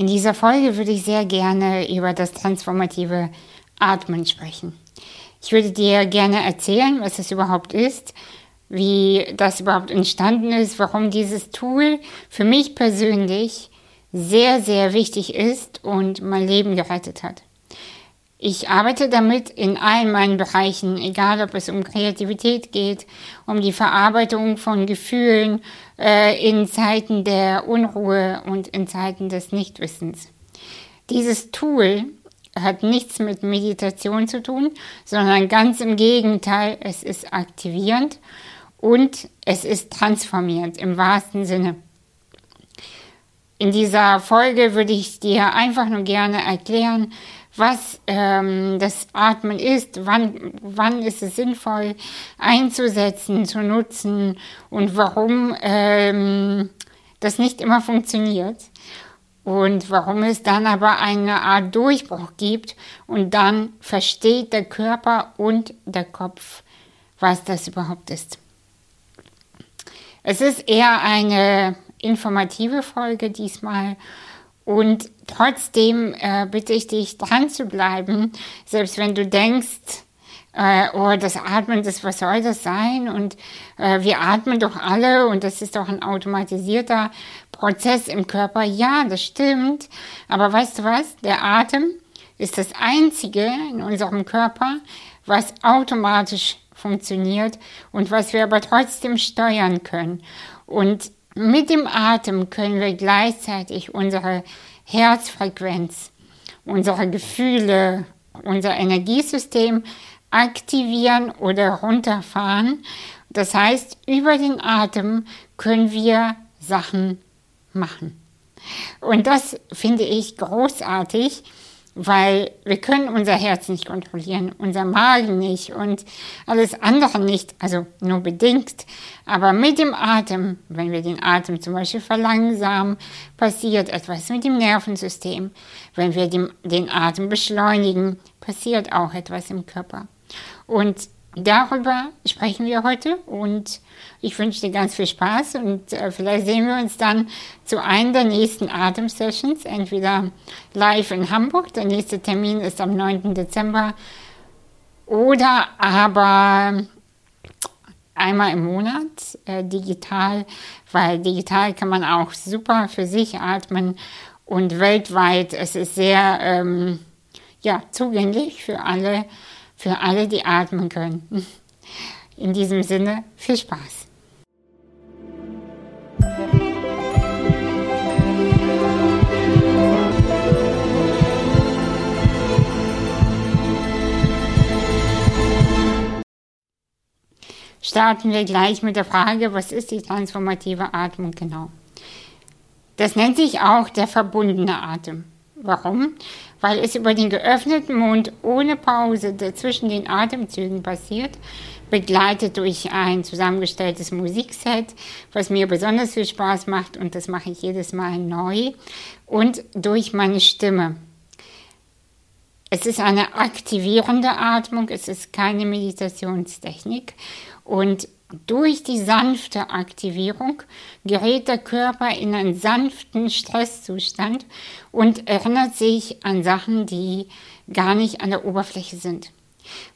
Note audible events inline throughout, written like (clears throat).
In dieser Folge würde ich sehr gerne über das transformative Atmen sprechen. Ich würde dir gerne erzählen, was es überhaupt ist, wie das überhaupt entstanden ist, warum dieses Tool für mich persönlich sehr, sehr wichtig ist und mein Leben gerettet hat. Ich arbeite damit in allen meinen Bereichen, egal ob es um Kreativität geht, um die Verarbeitung von Gefühlen äh, in Zeiten der Unruhe und in Zeiten des Nichtwissens. Dieses Tool hat nichts mit Meditation zu tun, sondern ganz im Gegenteil, es ist aktivierend und es ist transformierend im wahrsten Sinne. In dieser Folge würde ich dir einfach nur gerne erklären, was ähm, das Atmen ist, wann, wann ist es sinnvoll einzusetzen, zu nutzen und warum ähm, das nicht immer funktioniert und warum es dann aber eine Art Durchbruch gibt und dann versteht der Körper und der Kopf, was das überhaupt ist. Es ist eher eine informative Folge diesmal und trotzdem äh, bitte ich dich, dran zu bleiben, selbst wenn du denkst, äh, oh, das Atmen, das, was soll das sein? Und äh, wir atmen doch alle und das ist doch ein automatisierter Prozess im Körper. Ja, das stimmt. Aber weißt du was? Der Atem ist das Einzige in unserem Körper, was automatisch funktioniert und was wir aber trotzdem steuern können. Und mit dem Atem können wir gleichzeitig unsere Herzfrequenz, unsere Gefühle, unser Energiesystem aktivieren oder runterfahren. Das heißt, über den Atem können wir Sachen machen. Und das finde ich großartig, weil wir können unser Herz nicht kontrollieren, unser Magen nicht und alles andere nicht, also nur bedingt. Aber mit dem Atem, wenn wir den Atem zum Beispiel verlangsamen, passiert etwas mit dem Nervensystem. Wenn wir den, Atem beschleunigen, passiert auch etwas im Körper. Und darüber sprechen wir heute und ich wünsche dir ganz viel Spaß und äh, vielleicht sehen wir uns dann zu einem der nächsten Atem-Sessions, entweder live in Hamburg, der nächste Termin ist am 9. Dezember, oder aber einmal im Monat äh, digital, weil digital kann man auch super für sich atmen und weltweit, es ist sehr ähm, ja, zugänglich für alle für alle, die atmen können. In diesem Sinne, viel Spaß. Starten wir gleich mit der Frage, was ist die transformative Atmung genau? Das nennt sich auch der verbundene Atem. Warum? Weil es über den geöffneten Mund ohne Pause zwischen den Atemzügen passiert, begleitet durch ein zusammengestelltes Musikset, was mir besonders viel Spaß macht und das mache ich jedes Mal neu und durch meine Stimme. Es ist eine aktivierende Atmung, es ist keine Meditationstechnik und durch die sanfte Aktivierung gerät der Körper in einen sanften Stresszustand und erinnert sich an Sachen, die gar nicht an der Oberfläche sind.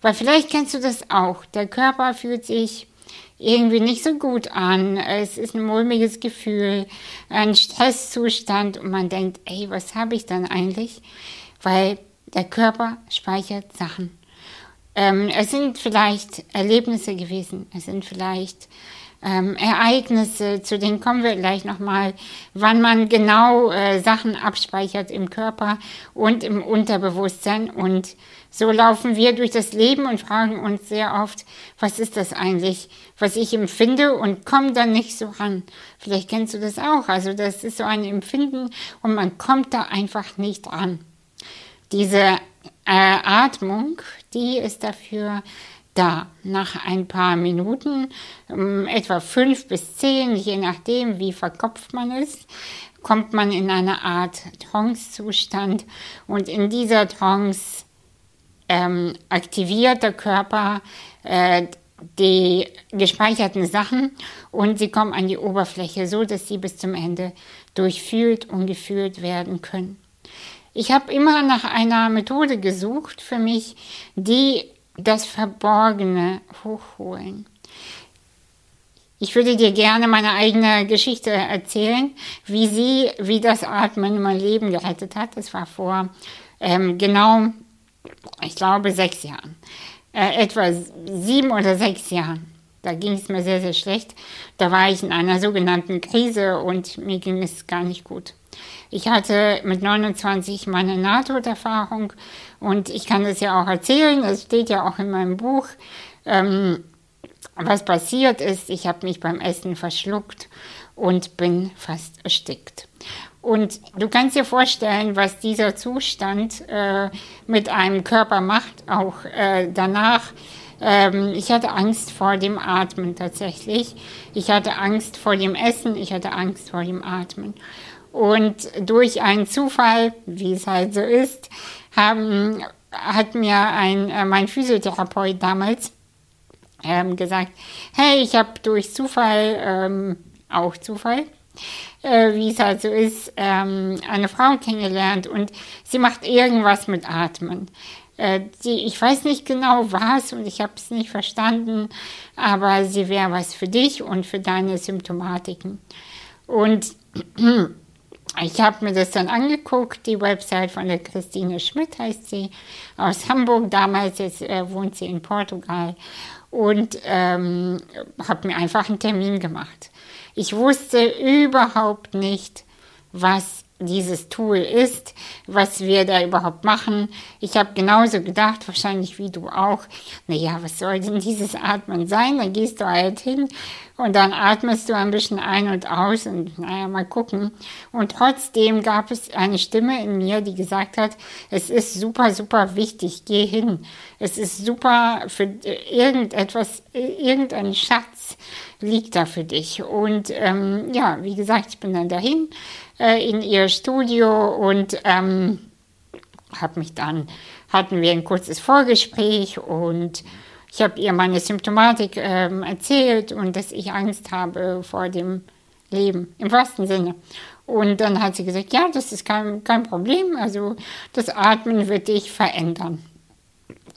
Weil vielleicht kennst du das auch. Der Körper fühlt sich irgendwie nicht so gut an. Es ist ein mulmiges Gefühl, ein Stresszustand und man denkt, ey, was habe ich dann eigentlich? Weil der Körper speichert Sachen. Ähm, es sind vielleicht Erlebnisse gewesen, es sind vielleicht ähm, Ereignisse, zu denen kommen wir gleich nochmal, wann man genau äh, Sachen abspeichert im Körper und im Unterbewusstsein. Und so laufen wir durch das Leben und fragen uns sehr oft, was ist das eigentlich, was ich empfinde und kommen dann nicht so ran. Vielleicht kennst du das auch. Also das ist so ein Empfinden und man kommt da einfach nicht ran. Diese äh, Atmung, die ist dafür da. Nach ein paar Minuten, ähm, etwa fünf bis zehn, je nachdem, wie verkopft man ist, kommt man in eine Art Trance-Zustand und in dieser Trance ähm, aktiviert der Körper äh, die gespeicherten Sachen und sie kommen an die Oberfläche, so dass sie bis zum Ende durchfühlt und gefühlt werden können. Ich habe immer nach einer Methode gesucht für mich, die das Verborgene hochholen. Ich würde dir gerne meine eigene Geschichte erzählen, wie sie, wie das Atmen mein Leben gerettet hat. Das war vor ähm, genau, ich glaube, sechs Jahren. Äh, etwa sieben oder sechs Jahren. Da ging es mir sehr, sehr schlecht. Da war ich in einer sogenannten Krise und mir ging es gar nicht gut. Ich hatte mit 29 meine Nahtoderfahrung und ich kann das ja auch erzählen, das steht ja auch in meinem Buch. Ähm, was passiert ist, ich habe mich beim Essen verschluckt und bin fast erstickt. Und du kannst dir vorstellen, was dieser Zustand äh, mit einem Körper macht, auch äh, danach. Ähm, ich hatte Angst vor dem Atmen tatsächlich. Ich hatte Angst vor dem Essen, ich hatte Angst vor dem Atmen. Und durch einen Zufall, wie es halt so ist, haben, hat mir ein, äh, mein Physiotherapeut damals ähm, gesagt, hey, ich habe durch Zufall, ähm, auch Zufall, äh, wie es halt so ist, ähm, eine Frau kennengelernt und sie macht irgendwas mit Atmen. Äh, die, ich weiß nicht genau was und ich habe es nicht verstanden, aber sie wäre was für dich und für deine Symptomatiken. Und (clears throat) ich habe mir das dann angeguckt, die Website von der Christine Schmidt heißt sie, aus Hamburg damals, jetzt äh, wohnt sie in Portugal und ähm, habe mir einfach einen Termin gemacht. Ich wusste überhaupt nicht, was dieses Tool ist, was wir da überhaupt machen. Ich habe genauso gedacht, wahrscheinlich wie du auch, naja, was soll denn dieses Atmen sein? Dann gehst du halt hin und dann atmest du ein bisschen ein und aus und naja, mal gucken. Und trotzdem gab es eine Stimme in mir, die gesagt hat, es ist super, super wichtig, geh hin. Es ist super für irgendetwas, irgendein Schatz liegt da für dich. Und ähm, ja, wie gesagt, ich bin dann dahin äh, in ihr Studio und ähm, habe mich dann, hatten wir ein kurzes Vorgespräch und ich habe ihr meine Symptomatik ähm, erzählt und dass ich Angst habe vor dem Leben, im wahrsten Sinne. Und dann hat sie gesagt, ja, das ist kein, kein Problem, also das Atmen wird dich verändern.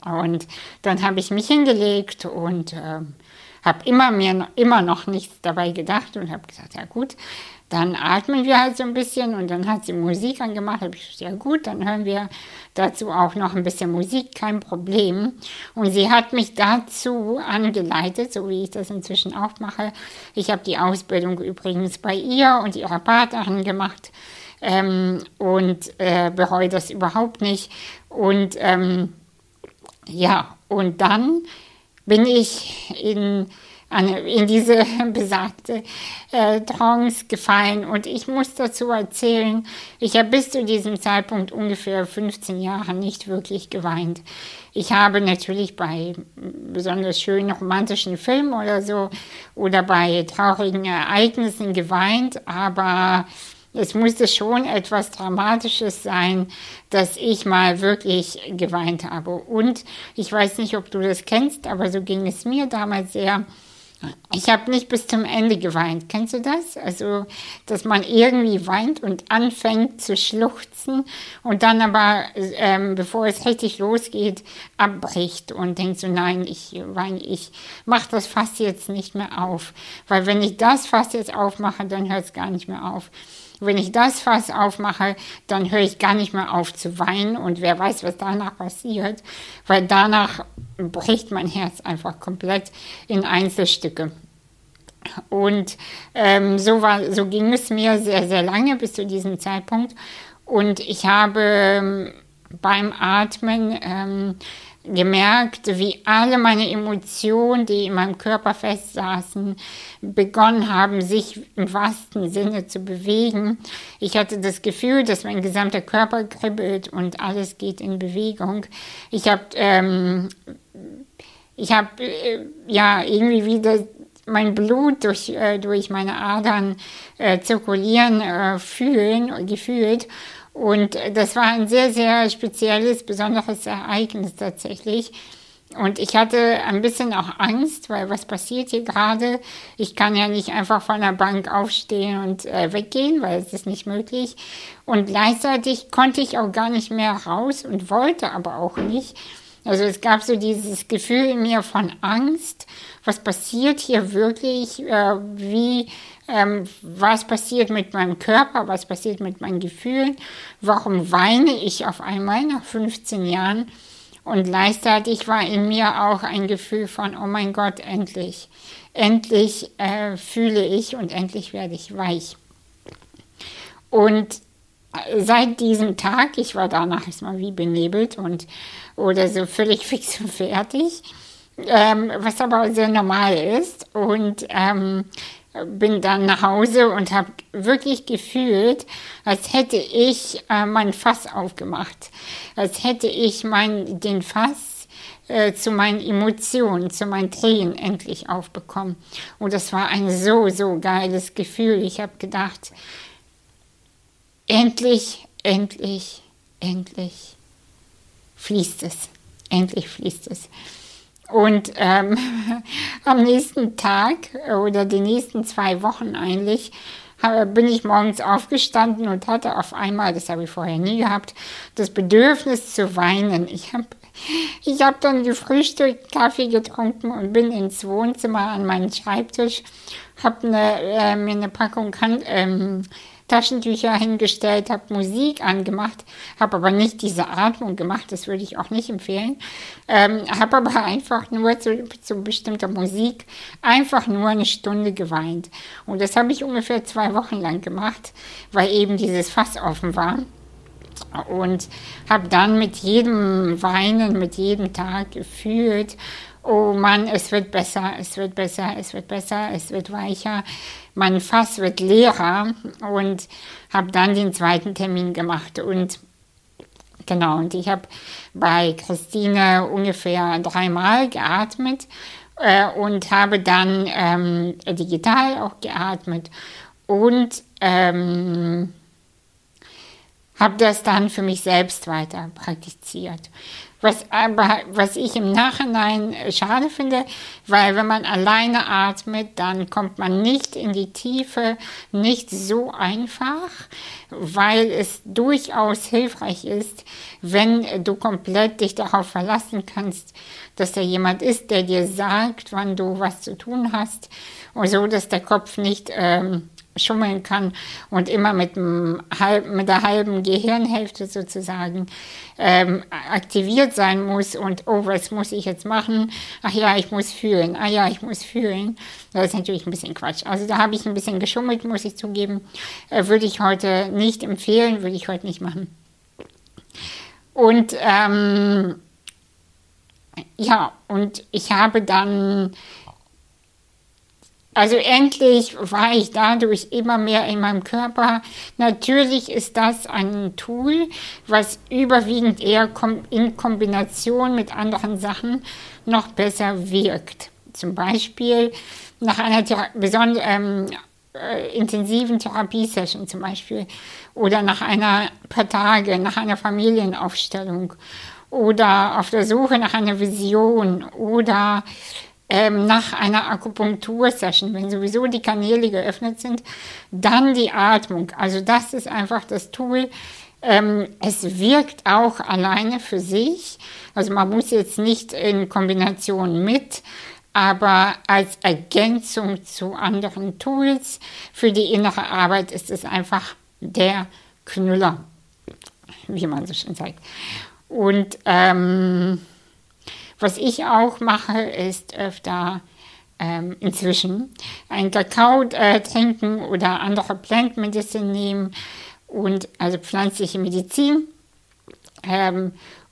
Und dann habe ich mich hingelegt und äh, habe immer immer noch nichts dabei gedacht und habe gesagt, ja gut, dann atmen wir halt so ein bisschen und dann hat sie Musik angemacht. Habe ich ja gut, dann hören wir dazu auch noch ein bisschen Musik, kein Problem. Und sie hat mich dazu angeleitet, so wie ich das inzwischen auch mache. Ich habe die Ausbildung übrigens bei ihr und ihrer Partnerin gemacht ähm, und äh, bereue das überhaupt nicht. Und ähm, ja, und dann bin ich in in diese (laughs) besagte äh, Trance gefallen. Und ich muss dazu erzählen, ich habe bis zu diesem Zeitpunkt ungefähr 15 Jahre nicht wirklich geweint. Ich habe natürlich bei besonders schönen romantischen Filmen oder so oder bei traurigen Ereignissen geweint, aber es musste schon etwas Dramatisches sein, dass ich mal wirklich geweint habe. Und ich weiß nicht, ob du das kennst, aber so ging es mir damals sehr ich habe nicht bis zum Ende geweint. Kennst du das? Also, dass man irgendwie weint und anfängt zu schluchzen und dann aber, ähm, bevor es richtig losgeht, abbricht und denkt so, nein, ich weine, ich mache das Fass jetzt nicht mehr auf. Weil wenn ich das Fass jetzt aufmache, dann hört es gar nicht mehr auf. Wenn ich das Fass aufmache, dann höre ich gar nicht mehr auf zu weinen und wer weiß, was danach passiert, weil danach bricht mein Herz einfach komplett in Einzelstücke. Und ähm, so, war, so ging es mir sehr, sehr lange bis zu diesem Zeitpunkt. Und ich habe ähm, beim Atmen ähm, gemerkt, wie alle meine Emotionen, die in meinem Körper festsaßen, begonnen haben, sich im wahrsten Sinne zu bewegen. Ich hatte das Gefühl, dass mein gesamter Körper kribbelt und alles geht in Bewegung. Ich habe ähm, ich äh, ja irgendwie wieder mein Blut durch, äh, durch meine Adern äh, zirkulieren äh, fühlen, gefühlt und das war ein sehr, sehr spezielles, besonderes Ereignis tatsächlich. Und ich hatte ein bisschen auch Angst, weil was passiert hier gerade? Ich kann ja nicht einfach von der Bank aufstehen und äh, weggehen, weil es ist nicht möglich. Und gleichzeitig konnte ich auch gar nicht mehr raus und wollte aber auch nicht. Also es gab so dieses Gefühl in mir von Angst. Was passiert hier wirklich? Äh, wie, ähm, was passiert mit meinem Körper? Was passiert mit meinen Gefühlen? Warum weine ich auf einmal nach 15 Jahren? Und gleichzeitig war in mir auch ein Gefühl von, oh mein Gott, endlich, endlich äh, fühle ich und endlich werde ich weich. Und seit diesem Tag, ich war danach erstmal wie benebelt und oder so völlig (laughs) fix und fertig, ähm, was aber sehr normal ist. Und ähm, bin dann nach Hause und habe wirklich gefühlt, als hätte ich äh, mein Fass aufgemacht, als hätte ich mein, den Fass äh, zu meinen Emotionen, zu meinen Tränen endlich aufbekommen. Und das war ein so, so geiles Gefühl. Ich habe gedacht, endlich, endlich, endlich fließt es. Endlich fließt es. Und ähm, (laughs) am nächsten Tag oder die nächsten zwei Wochen eigentlich bin ich morgens aufgestanden und hatte auf einmal, das habe ich vorher nie gehabt, das Bedürfnis zu weinen. Ich habe ich hab dann gefrühstückt, Kaffee getrunken und bin ins Wohnzimmer an meinen Schreibtisch, habe äh, mir eine Packung kan ähm, Taschentücher hingestellt, habe Musik angemacht, habe aber nicht diese Atmung gemacht, das würde ich auch nicht empfehlen, ähm, habe aber einfach nur zu, zu bestimmter Musik einfach nur eine Stunde geweint. Und das habe ich ungefähr zwei Wochen lang gemacht, weil eben dieses Fass offen war und habe dann mit jedem Weinen, mit jedem Tag gefühlt, oh Mann, es wird besser, es wird besser, es wird besser, es wird weicher mein Fass wird leerer und habe dann den zweiten Termin gemacht und genau und ich habe bei Christine ungefähr dreimal geatmet äh, und habe dann ähm, digital auch geatmet und ähm, habe das dann für mich selbst weiter praktiziert. Was, aber, was ich im Nachhinein äh, schade finde, weil wenn man alleine atmet, dann kommt man nicht in die Tiefe, nicht so einfach, weil es durchaus hilfreich ist, wenn du komplett dich darauf verlassen kannst, dass da jemand ist, der dir sagt, wann du was zu tun hast, und so, dass der Kopf nicht ähm, schummeln kann und immer mit, halb, mit der halben Gehirnhälfte sozusagen ähm, aktiviert sein muss und oh, was muss ich jetzt machen? Ach ja, ich muss fühlen. Ah ja, ich muss fühlen. Das ist natürlich ein bisschen Quatsch. Also da habe ich ein bisschen geschummelt, muss ich zugeben. Äh, würde ich heute nicht empfehlen, würde ich heute nicht machen. Und ähm, ja, und ich habe dann also endlich war ich dadurch immer mehr in meinem Körper. Natürlich ist das ein Tool, was überwiegend eher in Kombination mit anderen Sachen noch besser wirkt. Zum Beispiel nach einer besonders ähm, äh, intensiven Therapiesession zum Beispiel oder nach einer paar Tage, nach einer Familienaufstellung oder auf der Suche nach einer Vision oder ähm, nach einer Akupunktursession, wenn sowieso die Kanäle geöffnet sind, dann die Atmung. Also das ist einfach das Tool. Ähm, es wirkt auch alleine für sich. Also man muss jetzt nicht in Kombination mit, aber als Ergänzung zu anderen Tools für die innere Arbeit ist es einfach der Knüller, wie man so schön sagt. Und ähm, was ich auch mache, ist öfter ähm, inzwischen einen Kakao äh, trinken oder andere Plant Medicine nehmen und also pflanzliche Medizin, ähm,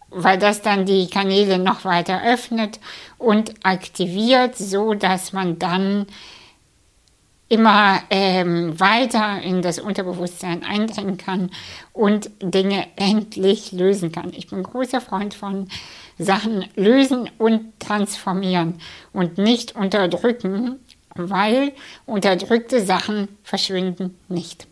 weil das dann die Kanäle noch weiter öffnet und aktiviert, so dass man dann immer ähm, weiter in das Unterbewusstsein eindringen kann und Dinge endlich lösen kann. Ich bin großer Freund von Sachen lösen und transformieren und nicht unterdrücken, weil unterdrückte Sachen verschwinden nicht.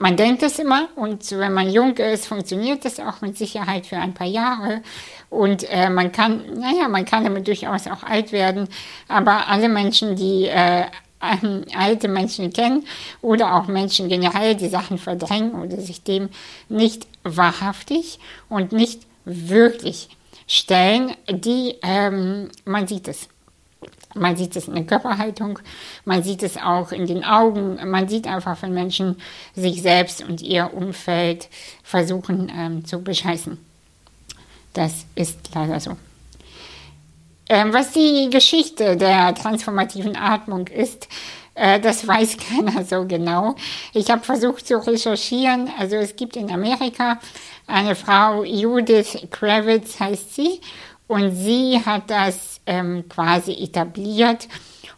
man denkt es immer und wenn man jung ist, funktioniert das auch mit Sicherheit für ein paar Jahre und äh, man kann, naja, man kann damit durchaus auch alt werden, aber alle Menschen, die äh, alte Menschen kennen oder auch Menschen generell, die Sachen verdrängen oder sich dem nicht wahrhaftig und nicht wirklich stellen, die, ähm, man sieht es. Man sieht es in der Körperhaltung, man sieht es auch in den Augen, man sieht einfach, wenn Menschen sich selbst und ihr Umfeld versuchen ähm, zu bescheißen. Das ist leider so. Ähm, was die Geschichte der transformativen Atmung ist, das (laughs) weiß keiner so genau. Ich habe versucht zu recherchieren. Also es gibt in Amerika eine Frau, Judith Kravitz heißt sie, und sie hat das ähm, quasi etabliert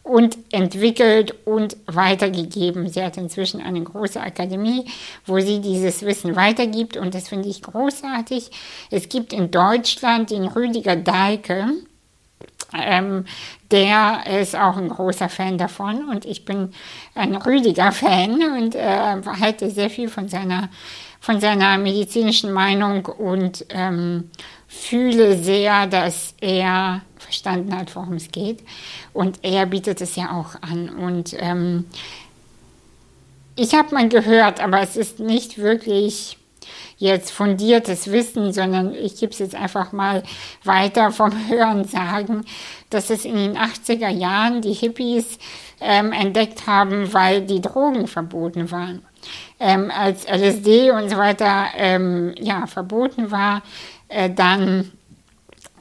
und entwickelt und weitergegeben. Sie hat inzwischen eine große Akademie, wo sie dieses Wissen weitergibt und das finde ich großartig. Es gibt in Deutschland den Rüdiger Dahlke, ähm, der ist auch ein großer Fan davon und ich bin ein Rüdiger-Fan und äh, halte sehr viel von seiner, von seiner medizinischen Meinung und ähm, fühle sehr, dass er verstanden hat, worum es geht. Und er bietet es ja auch an. Und ähm, ich habe mal gehört, aber es ist nicht wirklich jetzt fundiertes Wissen, sondern ich gebe es jetzt einfach mal weiter vom Hören sagen, dass es in den 80er Jahren die Hippies ähm, entdeckt haben, weil die Drogen verboten waren. Ähm, als LSD und so weiter ähm, ja, verboten war, äh, dann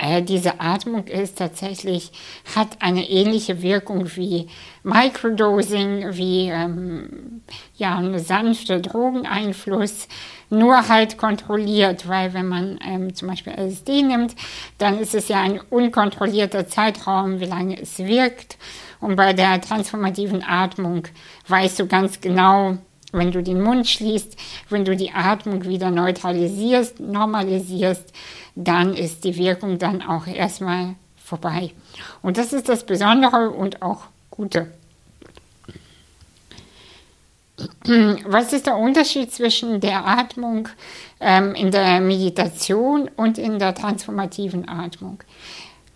äh, diese Atmung ist tatsächlich, hat eine ähnliche Wirkung wie Microdosing, wie ähm, ja, ein sanfter Drogeneinfluss, nur halt kontrolliert, weil wenn man ähm, zum Beispiel LSD nimmt, dann ist es ja ein unkontrollierter Zeitraum, wie lange es wirkt. Und bei der transformativen Atmung weißt du ganz genau, wenn du den Mund schließt, wenn du die Atmung wieder neutralisierst, normalisierst, dann ist die Wirkung dann auch erstmal vorbei. Und das ist das Besondere und auch Gute. Was ist der Unterschied zwischen der Atmung ähm, in der Meditation und in der transformativen Atmung?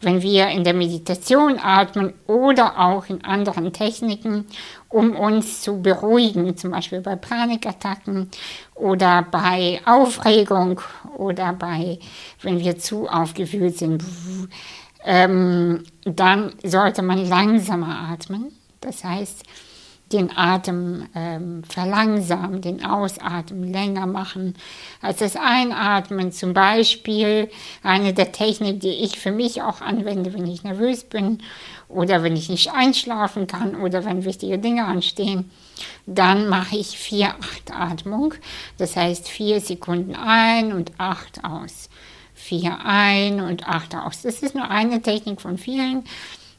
wenn wir in der Meditation atmen oder auch in anderen Techniken, um uns zu beruhigen, zum Beispiel bei Panikattacken oder bei Aufregung oder bei, wenn wir zu aufgewühlt sind, ähm, dann sollte man langsamer atmen. Das heißt, den Atem ähm, verlangsamen, den Ausatmen länger machen als das Einatmen. Zum Beispiel eine der Techniken, die ich für mich auch anwende, wenn ich nervös bin oder wenn ich nicht einschlafen kann oder wenn wichtige Dinge anstehen. Dann mache ich 4-8-Atmung. Das heißt 4 Sekunden ein und 8 aus. 4 ein und 8 aus. Das ist nur eine Technik von vielen.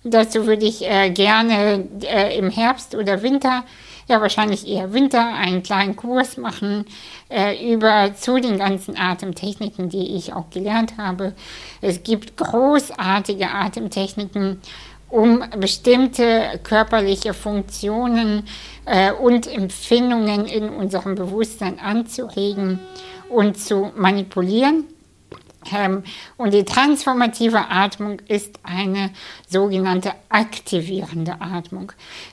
Dazu würde ich äh, gerne äh, im Herbst oder Winter, ja wahrscheinlich eher Winter, einen kleinen Kurs machen äh, über zu den ganzen Atemtechniken, die ich auch gelernt habe. Es gibt großartige Atemtechniken, um bestimmte körperliche Funktionen äh, und Empfindungen in unserem Bewusstsein anzuregen und zu manipulieren. Ähm, und die transformative Atmung ist eine sogenannte aktivierende Atmung.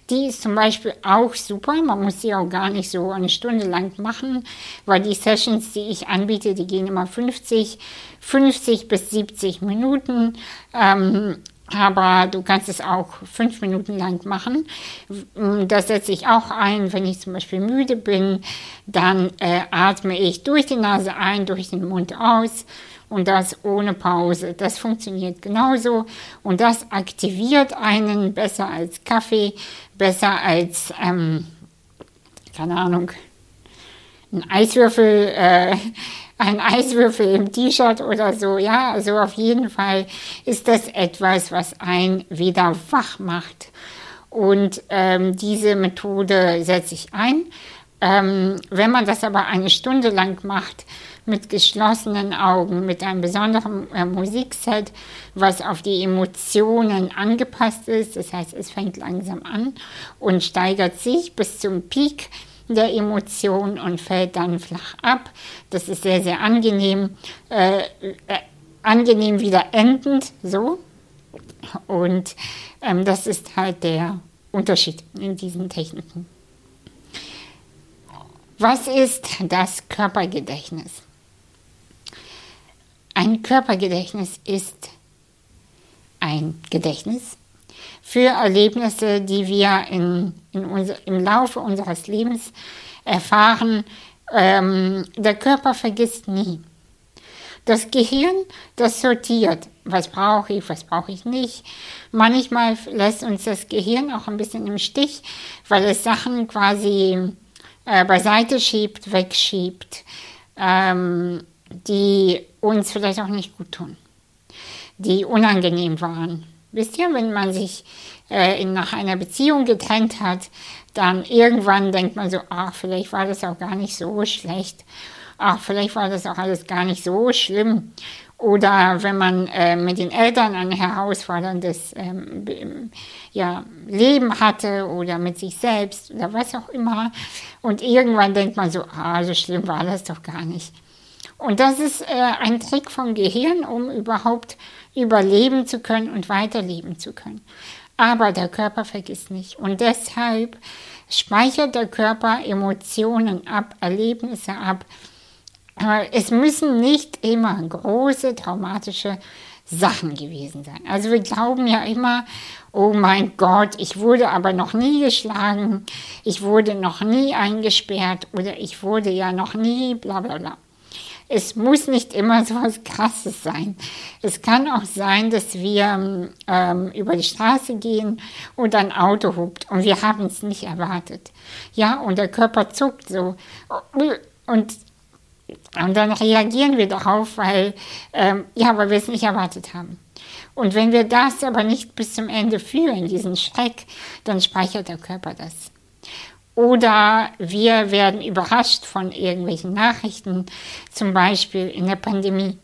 Die ist zum Beispiel auch super. Man muss sie auch gar nicht so eine Stunde lang machen, weil die Sessions, die ich anbiete, die gehen immer 50, 50 bis 70 Minuten. Ähm, aber du kannst es auch fünf Minuten lang machen. Das setze ich auch ein, wenn ich zum Beispiel müde bin. Dann äh, atme ich durch die Nase ein, durch den Mund aus und das ohne Pause. Das funktioniert genauso und das aktiviert einen besser als Kaffee, besser als, ähm, keine Ahnung, ein Eiswürfel, äh, ein Eiswürfel im T-Shirt oder so. Ja, also auf jeden Fall ist das etwas, was einen wieder wach macht. Und ähm, diese Methode setze ich ein. Ähm, wenn man das aber eine Stunde lang macht, mit geschlossenen Augen, mit einem besonderen äh, Musikset, was auf die Emotionen angepasst ist. Das heißt, es fängt langsam an und steigert sich bis zum Peak der Emotion und fällt dann flach ab. Das ist sehr, sehr angenehm, äh, äh, angenehm wieder endend, so. Und ähm, das ist halt der Unterschied in diesen Techniken. Was ist das Körpergedächtnis? Ein Körpergedächtnis ist ein Gedächtnis für Erlebnisse, die wir in, in unser, im Laufe unseres Lebens erfahren. Ähm, der Körper vergisst nie. Das Gehirn, das sortiert, was brauche ich, was brauche ich nicht. Manchmal lässt uns das Gehirn auch ein bisschen im Stich, weil es Sachen quasi äh, beiseite schiebt, wegschiebt, ähm, die uns vielleicht auch nicht gut tun, die unangenehm waren. Wisst ihr, wenn man sich äh, nach einer Beziehung getrennt hat, dann irgendwann denkt man so, ach, vielleicht war das auch gar nicht so schlecht, ach, vielleicht war das auch alles gar nicht so schlimm. Oder wenn man äh, mit den Eltern ein herausforderndes ähm, ja, Leben hatte oder mit sich selbst oder was auch immer. Und irgendwann denkt man so, ah, so schlimm war das doch gar nicht. Und das ist äh, ein Trick vom Gehirn, um überhaupt überleben zu können und weiterleben zu können. Aber der Körper vergisst nicht. Und deshalb speichert der Körper Emotionen ab, Erlebnisse ab, es müssen nicht immer große traumatische Sachen gewesen sein. Also wir glauben ja immer, oh mein Gott, ich wurde aber noch nie geschlagen, ich wurde noch nie eingesperrt oder ich wurde ja noch nie bla bla bla. Es muss nicht immer so was Krasses sein. Es kann auch sein, dass wir ähm, über die Straße gehen und ein Auto hupt und wir haben es nicht erwartet. Ja, und der Körper zuckt so. Und und dann reagieren wir darauf, weil, ähm, ja, weil wir es nicht erwartet haben. Und wenn wir das aber nicht bis zum Ende fühlen, diesen Schreck, dann speichert der Körper das. Oder wir werden überrascht von irgendwelchen Nachrichten, zum Beispiel in der Pandemie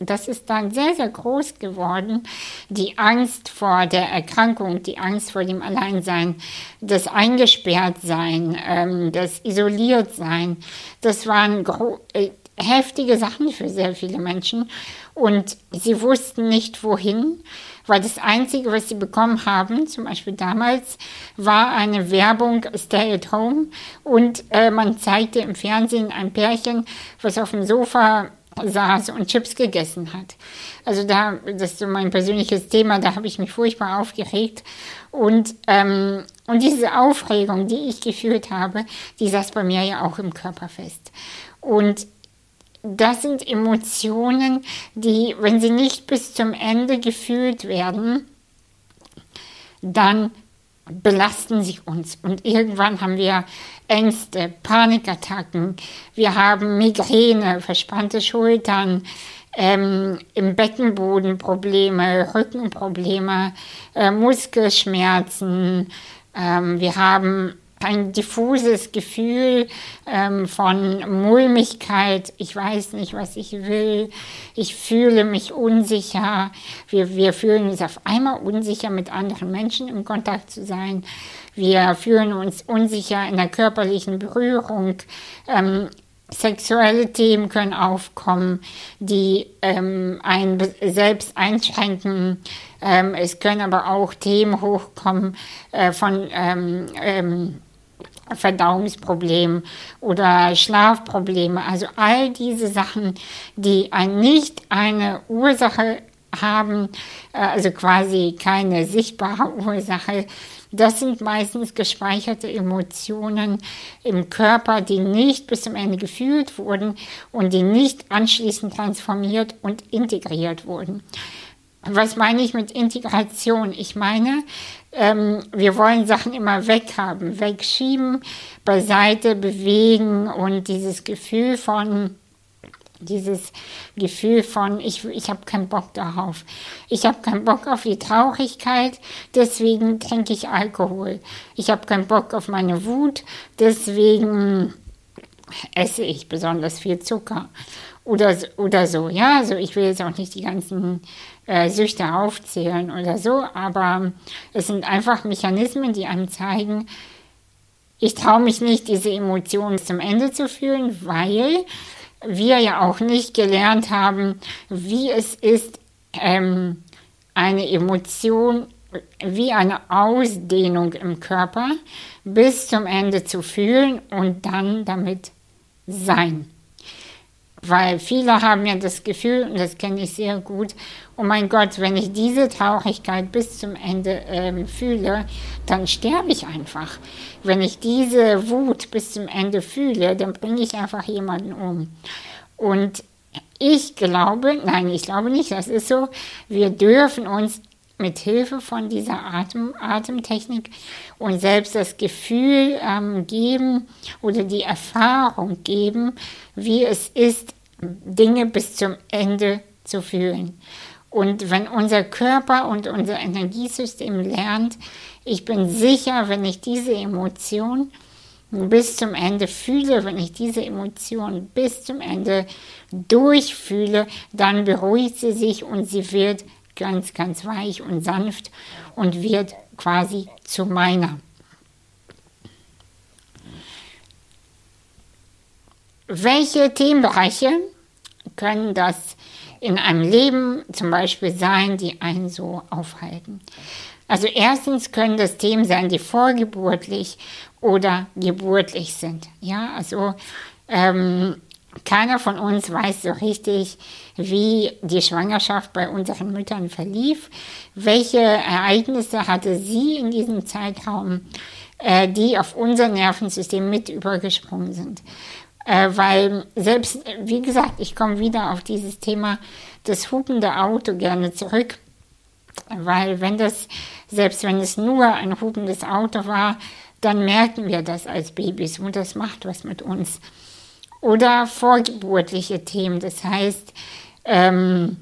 das ist dann sehr, sehr groß geworden. Die Angst vor der Erkrankung, die Angst vor dem Alleinsein, das Eingesperrtsein, ähm, das Isoliertsein, das waren äh, heftige Sachen für sehr viele Menschen. Und sie wussten nicht, wohin, weil das Einzige, was sie bekommen haben, zum Beispiel damals, war eine Werbung Stay at Home. Und äh, man zeigte im Fernsehen ein Pärchen, was auf dem Sofa saß und Chips gegessen hat. Also da, das ist so mein persönliches Thema, da habe ich mich furchtbar aufgeregt. Und, ähm, und diese Aufregung, die ich gefühlt habe, die saß bei mir ja auch im Körper fest. Und das sind Emotionen, die, wenn sie nicht bis zum Ende gefühlt werden, dann belasten sie uns. Und irgendwann haben wir Ängste, Panikattacken, wir haben Migräne, verspannte Schultern, ähm, im Beckenboden Probleme, Rückenprobleme, äh, Muskelschmerzen. Ähm, wir haben ein diffuses Gefühl ähm, von Mulmigkeit. Ich weiß nicht, was ich will. Ich fühle mich unsicher. Wir, wir fühlen uns auf einmal unsicher, mit anderen Menschen in Kontakt zu sein. Wir fühlen uns unsicher in der körperlichen Berührung. Ähm, Sexuelle Themen können aufkommen, die ähm, einen selbst einschränken. Ähm, es können aber auch Themen hochkommen äh, von ähm, ähm Verdauungsproblem oder Schlafprobleme. Also all diese Sachen, die nicht eine Ursache haben, äh, also quasi keine sichtbare (laughs) Ursache, das sind meistens gespeicherte Emotionen im Körper, die nicht bis zum Ende gefühlt wurden und die nicht anschließend transformiert und integriert wurden. Was meine ich mit Integration? Ich meine, ähm, wir wollen Sachen immer weghaben, wegschieben, beiseite bewegen und dieses Gefühl von, dieses Gefühl von, ich, ich habe keinen Bock darauf. Ich habe keinen Bock auf die Traurigkeit, deswegen trinke ich Alkohol. Ich habe keinen Bock auf meine Wut, deswegen esse ich besonders viel Zucker. Oder, oder so, ja. Also ich will jetzt auch nicht die ganzen äh, Süchte aufzählen oder so, aber es sind einfach Mechanismen, die einem zeigen, ich traue mich nicht, diese Emotionen zum Ende zu fühlen, weil wir ja auch nicht gelernt haben, wie es ist, ähm, eine Emotion wie eine Ausdehnung im Körper bis zum Ende zu fühlen und dann damit sein. Weil viele haben ja das Gefühl, und das kenne ich sehr gut, oh mein Gott, wenn ich diese Traurigkeit bis zum Ende ähm, fühle, dann sterbe ich einfach. Wenn ich diese Wut bis zum Ende fühle, dann bringe ich einfach jemanden um. Und ich glaube, nein, ich glaube nicht, das ist so, wir dürfen uns mit Hilfe von dieser Atem, Atemtechnik und selbst das Gefühl ähm, geben oder die Erfahrung geben, wie es ist, Dinge bis zum Ende zu fühlen. Und wenn unser Körper und unser Energiesystem lernt, ich bin sicher, wenn ich diese Emotion bis zum Ende fühle, wenn ich diese Emotion bis zum Ende durchfühle, dann beruhigt sie sich und sie wird ganz, ganz weich und sanft und wird quasi zu meiner. Welche Themenbereiche können das in einem Leben zum Beispiel sein, die einen so aufhalten? Also erstens können das Themen sein, die vorgeburtlich oder geburtlich sind. Ja, also ähm, keiner von uns weiß so richtig, wie die Schwangerschaft bei unseren Müttern verlief. Welche Ereignisse hatte sie in diesem Zeitraum, äh, die auf unser Nervensystem mit übergesprungen sind. Äh, weil selbst, wie gesagt, ich komme wieder auf dieses Thema das hupende Auto gerne zurück. Weil wenn das, selbst wenn es nur ein hupendes Auto war, dann merken wir das als Babys und das macht was mit uns oder vorgeburtliche Themen. Das heißt, ähm,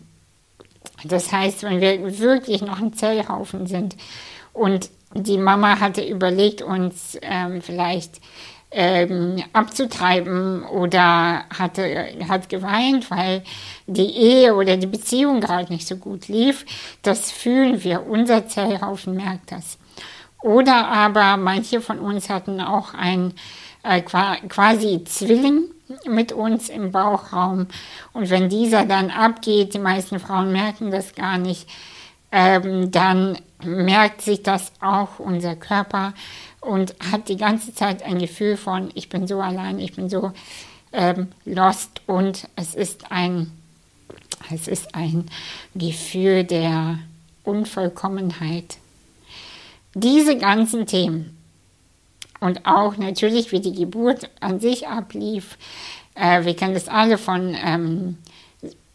das heißt, wenn wir wirklich noch ein Zellhaufen sind und die Mama hatte überlegt, uns ähm, vielleicht ähm, abzutreiben oder hatte, hat geweint, weil die Ehe oder die Beziehung gerade nicht so gut lief, das fühlen wir. Unser Zellhaufen merkt das. Oder aber manche von uns hatten auch ein äh, quasi Zwilling mit uns im Bauchraum. Und wenn dieser dann abgeht, die meisten Frauen merken das gar nicht, ähm, dann merkt sich das auch unser Körper und hat die ganze Zeit ein Gefühl von, ich bin so allein, ich bin so ähm, lost und es ist ein, es ist ein Gefühl der Unvollkommenheit. Diese ganzen Themen und auch natürlich, wie die Geburt an sich ablief. Äh, wir kennen das alle von ähm,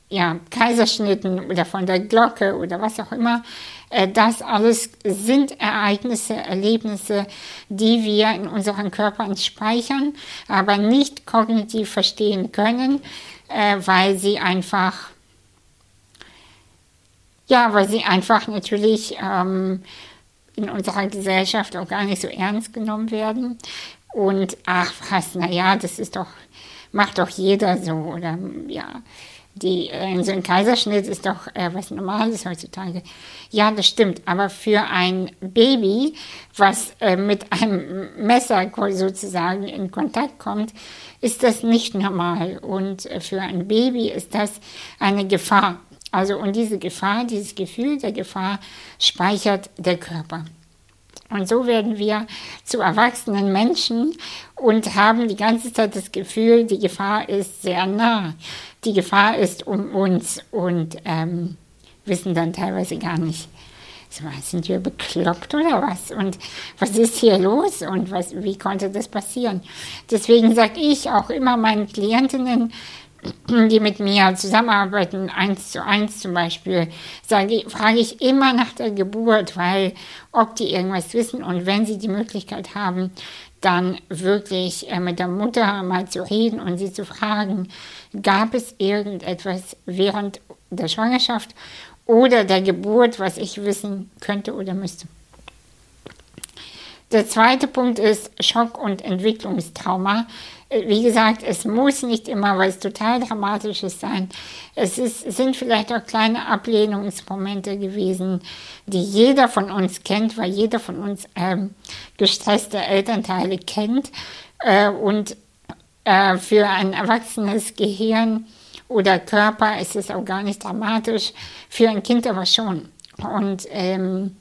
ja, Kaiserschnitten oder von der Glocke oder was auch immer. Äh, das alles sind Ereignisse, Erlebnisse, die wir in unseren Körpern speichern, aber nicht kognitiv verstehen können, äh, weil sie einfach, ja, weil sie einfach natürlich ähm, in unserer Gesellschaft auch gar nicht so ernst genommen werden. Und ach was, naja, das ist doch, macht doch jeder so. Oder ja, die, äh, so ein Kaiserschnitt ist doch äh, was Normales heutzutage. Ja, das stimmt. Aber für ein Baby, was äh, mit einem Messer sozusagen in Kontakt kommt, ist das nicht normal. Und äh, für ein Baby ist das eine Gefahr. Also und diese Gefahr, dieses Gefühl der Gefahr speichert der Körper. Und so werden wir zu erwachsenen Menschen und haben die ganze Zeit das Gefühl, die Gefahr ist sehr nah. Die Gefahr ist um uns und ähm, wissen dann teilweise gar nicht, sind wir bekloppt oder was? Und was ist hier los? Und was, wie konnte das passieren? Deswegen sage ich auch immer meinen Klientinnen, die mit mir zusammenarbeiten, eins zu eins zum Beispiel, sage, frage ich immer nach der Geburt, weil ob die irgendwas wissen und wenn sie die Möglichkeit haben, dann wirklich äh, mit der Mutter mal zu reden und sie zu fragen, gab es irgendetwas während der Schwangerschaft oder der Geburt, was ich wissen könnte oder müsste. Der zweite Punkt ist Schock- und Entwicklungstrauma wie gesagt, es muss nicht immer was total Dramatisches sein. Es ist, sind vielleicht auch kleine Ablehnungsmomente gewesen, die jeder von uns kennt, weil jeder von uns ähm, gestresste Elternteile kennt. Äh, und äh, für ein erwachsenes Gehirn oder Körper ist es auch gar nicht dramatisch, für ein Kind aber schon. Und ähm,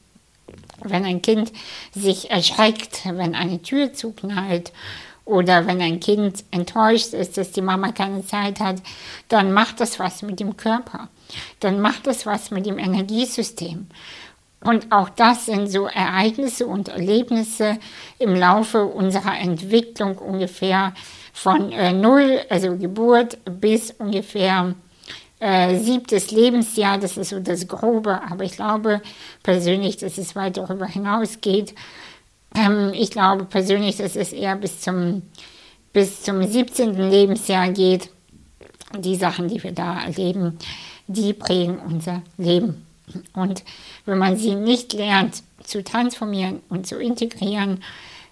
wenn ein Kind sich erschreckt, wenn eine Tür zuknallt oder wenn ein Kind enttäuscht ist, dass die Mama keine Zeit hat, dann macht das was mit dem Körper. Dann macht das was mit dem Energiesystem. Und auch das sind so Ereignisse und Erlebnisse im Laufe unserer Entwicklung ungefähr von äh, null, also Geburt, bis ungefähr äh, siebtes Lebensjahr. Das ist so das Grobe. Aber ich glaube persönlich, dass es weit darüber hinausgeht. Ähm, ich glaube persönlich, dass es eher bis zum, bis zum 17. Lebensjahr geht. Die Sachen, die wir da erleben, die prägen unser Leben. Und wenn man sie nicht lernt zu transformieren und zu integrieren,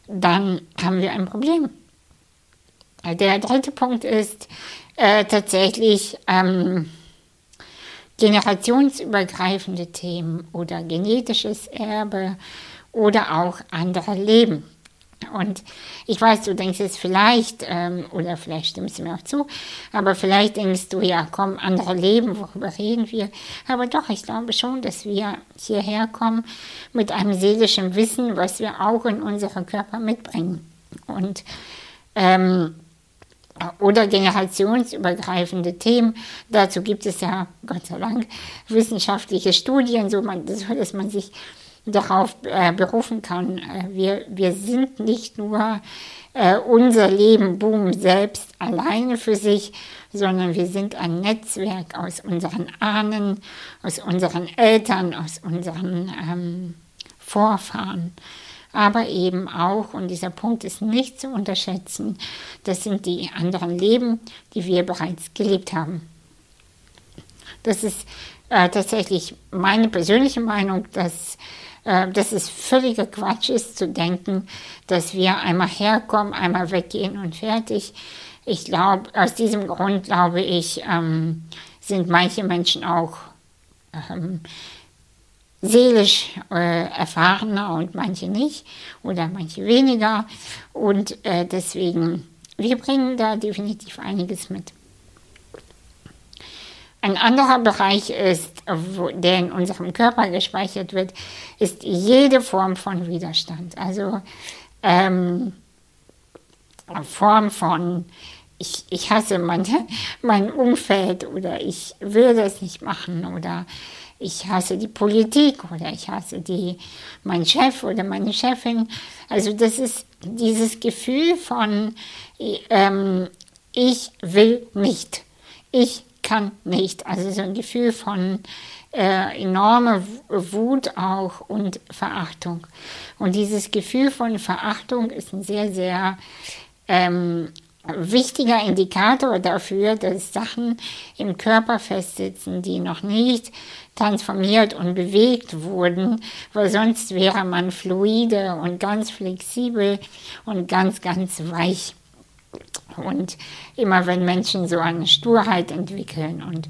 dann haben wir ein Problem. Der dritte Punkt ist äh, tatsächlich ähm, generationsübergreifende Themen oder genetisches Erbe oder auch andere Leben. Und ich weiß, du denkst jetzt vielleicht, ähm, oder vielleicht stimmst du mir auch zu, aber vielleicht denkst du, ja, komm, andere Leben, worüber reden wir? Aber doch, ich glaube schon, dass wir hierher kommen mit einem seelischen Wissen, was wir auch in unseren Körper mitbringen. Und ähm, oder generationsübergreifende Themen. Dazu gibt es ja, Gott sei Dank, wissenschaftliche Studien, so, man, so dass man sich darauf äh, berufen kann. Äh, wir, wir sind nicht nur äh, unser Leben, Boom, selbst alleine für sich, sondern wir sind ein Netzwerk aus unseren Ahnen, aus unseren Eltern, aus unseren ähm, Vorfahren. Aber eben auch, und dieser Punkt ist nicht zu unterschätzen, das sind die anderen Leben, die wir bereits gelebt haben. Das ist äh, tatsächlich meine persönliche Meinung, dass äh, dass es völliger Quatsch ist zu denken, dass wir einmal herkommen, einmal weggehen und fertig. Ich glaube, aus diesem Grund glaube ich, ähm, sind manche Menschen auch ähm, seelisch äh, erfahrener und manche nicht oder manche weniger. Und äh, deswegen, wir bringen da definitiv einiges mit. Ein anderer Bereich ist, der in unserem Körper gespeichert wird, ist jede Form von Widerstand. Also ähm, Form von ich, ich hasse mein, (laughs) mein Umfeld oder ich will das nicht machen oder ich hasse die Politik oder ich hasse die, meinen Chef oder meine Chefin. Also das ist dieses Gefühl von ähm, ich will nicht, ich kann nicht. Also so ein Gefühl von äh, enormer Wut auch und Verachtung. Und dieses Gefühl von Verachtung ist ein sehr, sehr ähm, wichtiger Indikator dafür, dass Sachen im Körper festsitzen, die noch nicht transformiert und bewegt wurden, weil sonst wäre man fluide und ganz flexibel und ganz, ganz weich. Und immer wenn Menschen so eine Sturheit entwickeln und,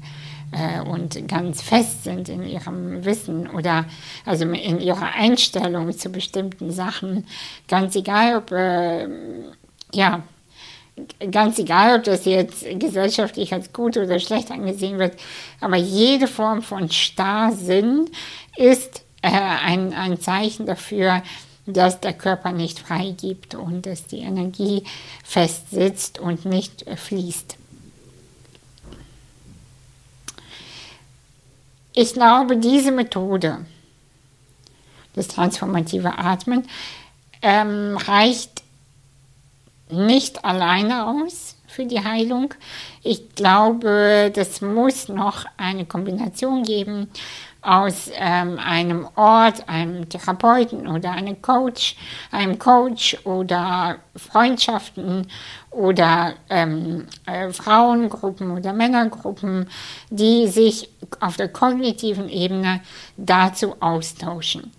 äh, und ganz fest sind in ihrem Wissen oder also in ihrer Einstellung zu bestimmten Sachen, ganz egal ob, äh, ja, ganz egal, ob das jetzt gesellschaftlich als gut oder schlecht angesehen wird, aber jede Form von Starrsinn ist äh, ein, ein Zeichen dafür, dass der Körper nicht freigibt und dass die Energie fest sitzt und nicht fließt. Ich glaube, diese Methode, das transformative Atmen, ähm, reicht nicht alleine aus für die Heilung. Ich glaube, das muss noch eine Kombination geben aus ähm, einem Ort, einem Therapeuten oder einem Coach, einem Coach oder Freundschaften oder ähm, äh, Frauengruppen oder Männergruppen, die sich auf der kognitiven Ebene dazu austauschen.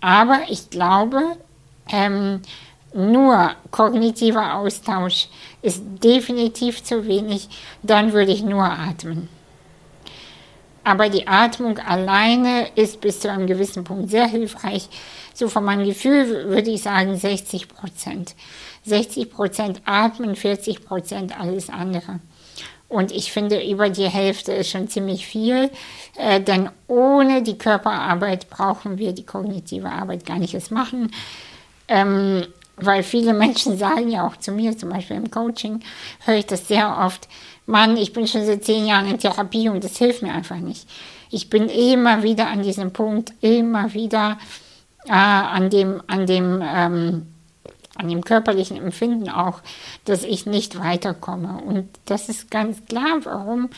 Aber ich glaube, ähm, nur kognitiver Austausch ist definitiv zu wenig, dann würde ich nur atmen. Aber die Atmung alleine ist bis zu einem gewissen Punkt sehr hilfreich. So von meinem Gefühl würde ich sagen 60 Prozent. 60 Prozent atmen, 40 Prozent alles andere. Und ich finde, über die Hälfte ist schon ziemlich viel, äh, denn ohne die Körperarbeit brauchen wir die kognitive Arbeit gar nicht erst machen. Ähm, weil viele Menschen sagen ja auch zu mir, zum Beispiel im Coaching, höre ich das sehr oft, Mann, ich bin schon seit zehn Jahren in Therapie und das hilft mir einfach nicht. Ich bin immer wieder an diesem Punkt, immer wieder äh, an dem, an dem ähm, an dem körperlichen Empfinden auch, dass ich nicht weiterkomme. Und das ist ganz klar, warum,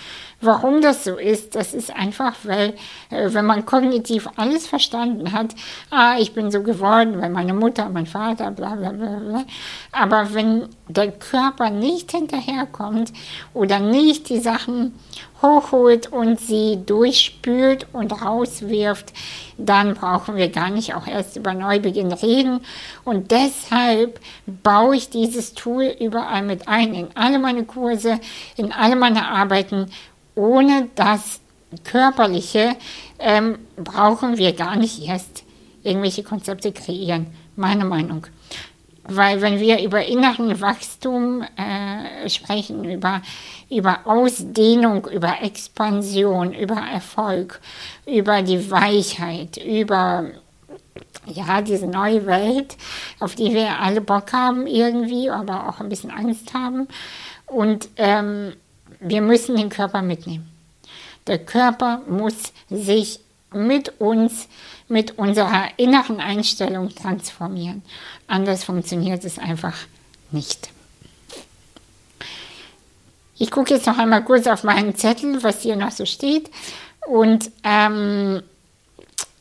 warum das so ist. Das ist einfach, weil, äh, wenn man kognitiv alles verstanden hat, ah, ich bin so geworden, weil meine Mutter, mein Vater, bla, bla, bla, bla. Aber wenn der Körper nicht hinterherkommt oder nicht die Sachen hochholt und sie durchspült und rauswirft, dann brauchen wir gar nicht auch erst über Neubeginn reden. Und deshalb baue ich dieses Tool überall mit ein, in alle meine Kurse, in alle meine Arbeiten. Ohne das Körperliche ähm, brauchen wir gar nicht erst irgendwelche Konzepte kreieren, meine Meinung. Weil wenn wir über inneren Wachstum äh, sprechen, über, über Ausdehnung, über Expansion, über Erfolg, über die Weichheit, über ja, diese neue Welt, auf die wir alle Bock haben irgendwie, aber auch ein bisschen Angst haben. Und ähm, wir müssen den Körper mitnehmen. Der Körper muss sich mit uns, mit unserer inneren Einstellung transformieren. Anders funktioniert es einfach nicht. Ich gucke jetzt noch einmal kurz auf meinen Zettel, was hier noch so steht. Und ähm,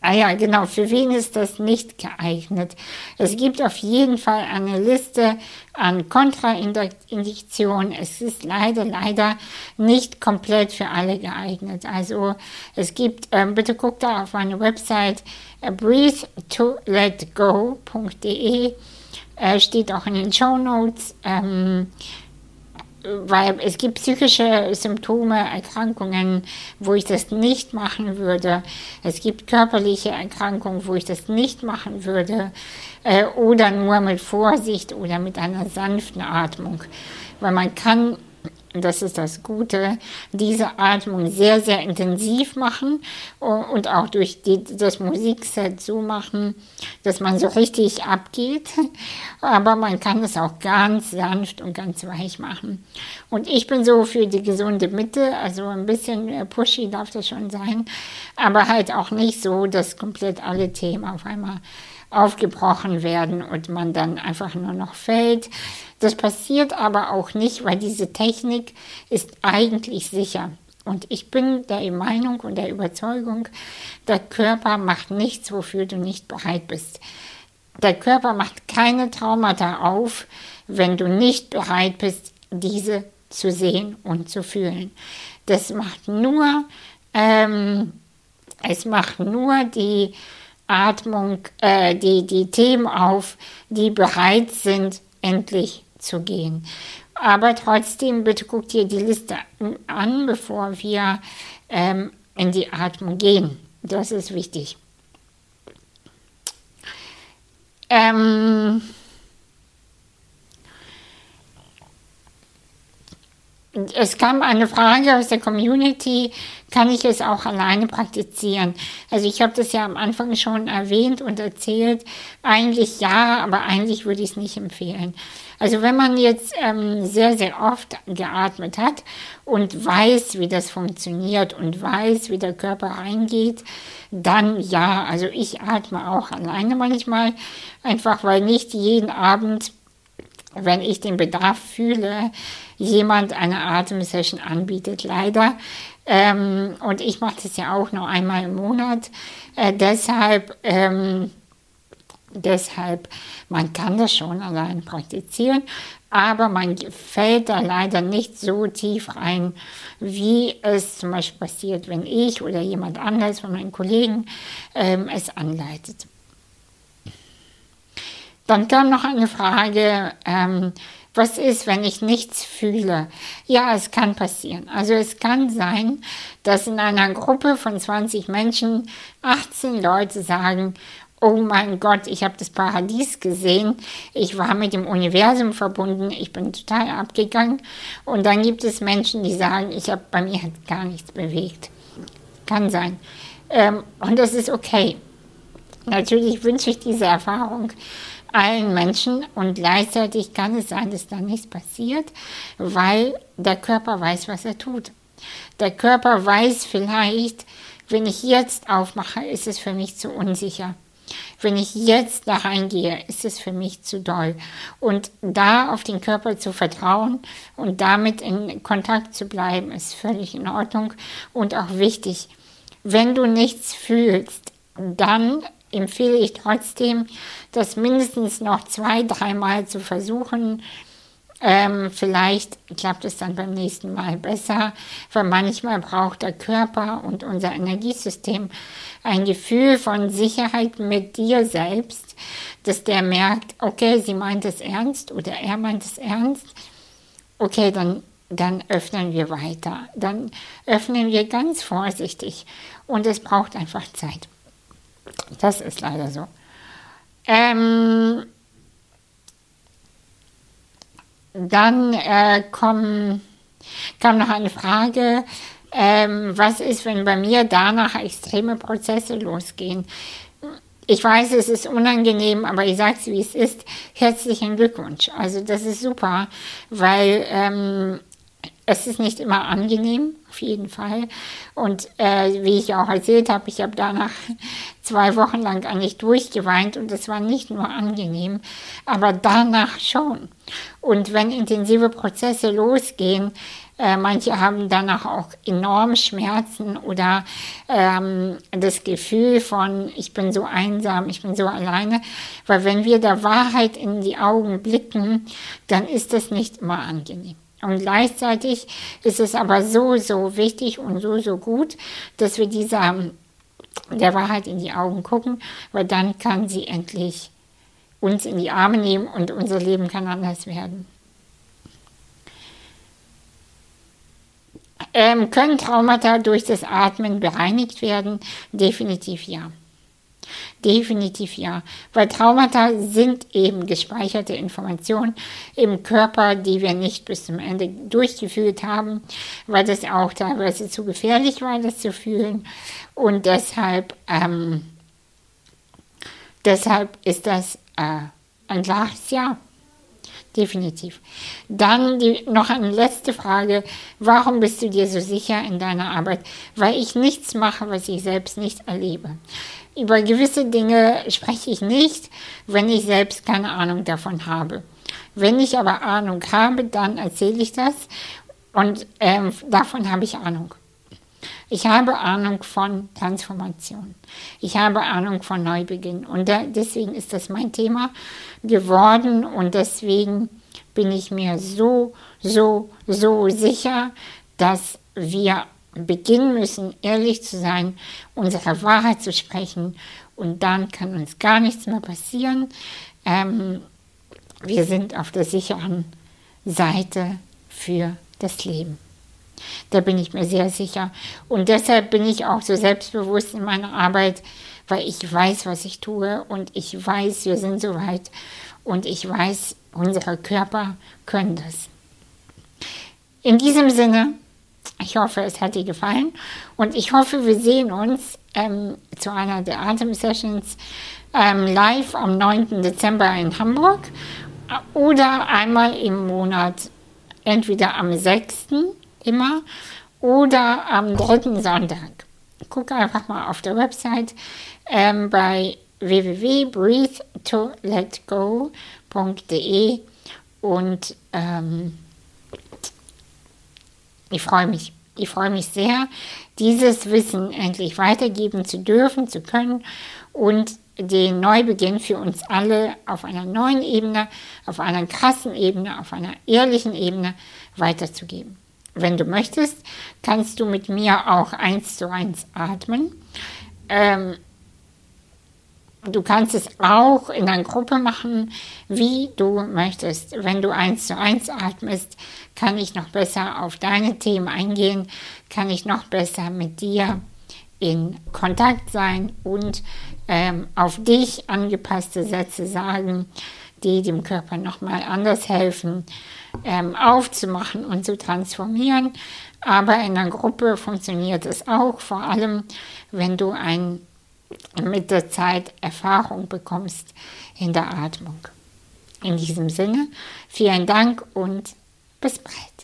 Ah ja, genau. Für wen ist das nicht geeignet? Es gibt auf jeden Fall eine Liste an Kontraindikationen. Es ist leider, leider nicht komplett für alle geeignet. Also es gibt, ähm, bitte guckt da auf meine Website äh, breathe-to-let-go.de. Äh, steht auch in den Show Notes. Ähm, weil es gibt psychische Symptome, Erkrankungen, wo ich das nicht machen würde. Es gibt körperliche Erkrankungen, wo ich das nicht machen würde. Äh, oder nur mit Vorsicht oder mit einer sanften Atmung. Weil man kann das ist das Gute, diese Atmung sehr, sehr intensiv machen und auch durch die, das Musikset so machen, dass man so richtig abgeht. (laughs) Aber man kann es auch ganz sanft und ganz weich machen. Und ich bin so für die gesunde Mitte, also ein bisschen pushy darf das schon sein, aber halt auch nicht so, dass komplett alle Themen auf einmal aufgebrochen werden und man dann einfach nur noch fällt. Das passiert aber auch nicht, weil diese Technik ist eigentlich sicher. Und ich bin der Meinung und der Überzeugung, der Körper macht nichts, wofür du nicht bereit bist. Der Körper macht keine Traumata auf, wenn du nicht bereit bist, diese zu sehen und zu fühlen. Das macht nur, ähm, es macht nur die Atmung, äh, die, die Themen auf, die bereit sind, endlich zu gehen. Aber trotzdem, bitte guckt dir die Liste an, bevor wir ähm, in die Atmung gehen. Das ist wichtig. Ähm, es kam eine Frage aus der Community, kann ich es auch alleine praktizieren? Also ich habe das ja am Anfang schon erwähnt und erzählt. Eigentlich ja, aber eigentlich würde ich es nicht empfehlen. Also wenn man jetzt ähm, sehr, sehr oft geatmet hat und weiß, wie das funktioniert und weiß, wie der Körper reingeht, dann ja. Also ich atme auch alleine manchmal, einfach weil nicht jeden Abend wenn ich den Bedarf fühle, jemand eine Atemsession anbietet, leider. Ähm, und ich mache das ja auch nur einmal im Monat. Äh, deshalb, ähm, deshalb, man kann das schon allein praktizieren, aber man fällt da leider nicht so tief rein, wie es zum Beispiel passiert, wenn ich oder jemand anders von meinen Kollegen ähm, es anleitet. Dann kam noch eine Frage, ähm, was ist, wenn ich nichts fühle? Ja, es kann passieren. Also es kann sein, dass in einer Gruppe von 20 Menschen 18 Leute sagen, oh mein Gott, ich habe das Paradies gesehen, ich war mit dem Universum verbunden, ich bin total abgegangen. Und dann gibt es Menschen, die sagen, ich habe bei mir hat gar nichts bewegt. Kann sein. Ähm, und das ist okay. Natürlich wünsche ich diese Erfahrung allen Menschen und gleichzeitig kann es sein, dass da nichts passiert, weil der Körper weiß, was er tut. Der Körper weiß vielleicht, wenn ich jetzt aufmache, ist es für mich zu unsicher. Wenn ich jetzt da reingehe, ist es für mich zu doll. Und da auf den Körper zu vertrauen und damit in Kontakt zu bleiben, ist völlig in Ordnung und auch wichtig. Wenn du nichts fühlst, dann empfehle ich trotzdem, das mindestens noch zwei, dreimal zu versuchen. Ähm, vielleicht klappt es dann beim nächsten Mal besser, weil manchmal braucht der Körper und unser Energiesystem ein Gefühl von Sicherheit mit dir selbst, dass der merkt, okay, sie meint es ernst oder er meint es ernst. Okay, dann, dann öffnen wir weiter. Dann öffnen wir ganz vorsichtig und es braucht einfach Zeit. Das ist leider so. Ähm, dann äh, komm, kam noch eine Frage, ähm, was ist, wenn bei mir danach extreme Prozesse losgehen? Ich weiß, es ist unangenehm, aber ich sage es, wie es ist. Herzlichen Glückwunsch. Also das ist super, weil ähm, es ist nicht immer angenehm, auf jeden Fall. Und äh, wie ich auch erzählt habe, ich habe danach zwei Wochen lang eigentlich durchgeweint und es war nicht nur angenehm, aber danach schon. Und wenn intensive Prozesse losgehen, äh, manche haben danach auch enorm Schmerzen oder ähm, das Gefühl von, ich bin so einsam, ich bin so alleine. Weil wenn wir der Wahrheit in die Augen blicken, dann ist das nicht immer angenehm. Und gleichzeitig ist es aber so, so wichtig und so, so gut, dass wir dieser, der Wahrheit in die Augen gucken, weil dann kann sie endlich uns in die Arme nehmen und unser Leben kann anders werden. Ähm, können Traumata durch das Atmen bereinigt werden? Definitiv ja. Definitiv ja, weil Traumata sind eben gespeicherte Informationen im Körper, die wir nicht bis zum Ende durchgeführt haben, weil das auch teilweise zu gefährlich war, das zu fühlen. Und deshalb, ähm, deshalb ist das äh, ein klares Ja. Definitiv. Dann die, noch eine letzte Frage. Warum bist du dir so sicher in deiner Arbeit? Weil ich nichts mache, was ich selbst nicht erlebe. Über gewisse Dinge spreche ich nicht, wenn ich selbst keine Ahnung davon habe. Wenn ich aber Ahnung habe, dann erzähle ich das und ähm, davon habe ich Ahnung. Ich habe Ahnung von Transformation. Ich habe Ahnung von Neubeginn. Und da, deswegen ist das mein Thema geworden. Und deswegen bin ich mir so, so, so sicher, dass wir beginnen müssen, ehrlich zu sein, unsere Wahrheit zu sprechen und dann kann uns gar nichts mehr passieren. Ähm, wir sind auf der sicheren Seite für das Leben. Da bin ich mir sehr sicher. Und deshalb bin ich auch so selbstbewusst in meiner Arbeit, weil ich weiß, was ich tue und ich weiß, wir sind so weit und ich weiß, unsere Körper können das. In diesem Sinne ich hoffe, es hat dir gefallen und ich hoffe, wir sehen uns ähm, zu einer der Atem-Sessions ähm, live am 9. Dezember in Hamburg oder einmal im Monat, entweder am 6. immer oder am 3. Sonntag. Guck einfach mal auf der Website ähm, bei www.breathe-to-let-go.de und ähm, ich freue mich. Ich freue mich sehr, dieses Wissen endlich weitergeben zu dürfen, zu können und den Neubeginn für uns alle auf einer neuen Ebene, auf einer krassen Ebene, auf einer ehrlichen Ebene weiterzugeben. Wenn du möchtest, kannst du mit mir auch eins zu eins atmen. Ähm, Du kannst es auch in einer Gruppe machen, wie du möchtest. Wenn du eins zu eins atmest, kann ich noch besser auf deine Themen eingehen, kann ich noch besser mit dir in Kontakt sein und ähm, auf dich angepasste Sätze sagen, die dem Körper nochmal anders helfen, ähm, aufzumachen und zu transformieren. Aber in einer Gruppe funktioniert es auch, vor allem wenn du ein, mit der Zeit Erfahrung bekommst in der Atmung. In diesem Sinne, vielen Dank und bis bald.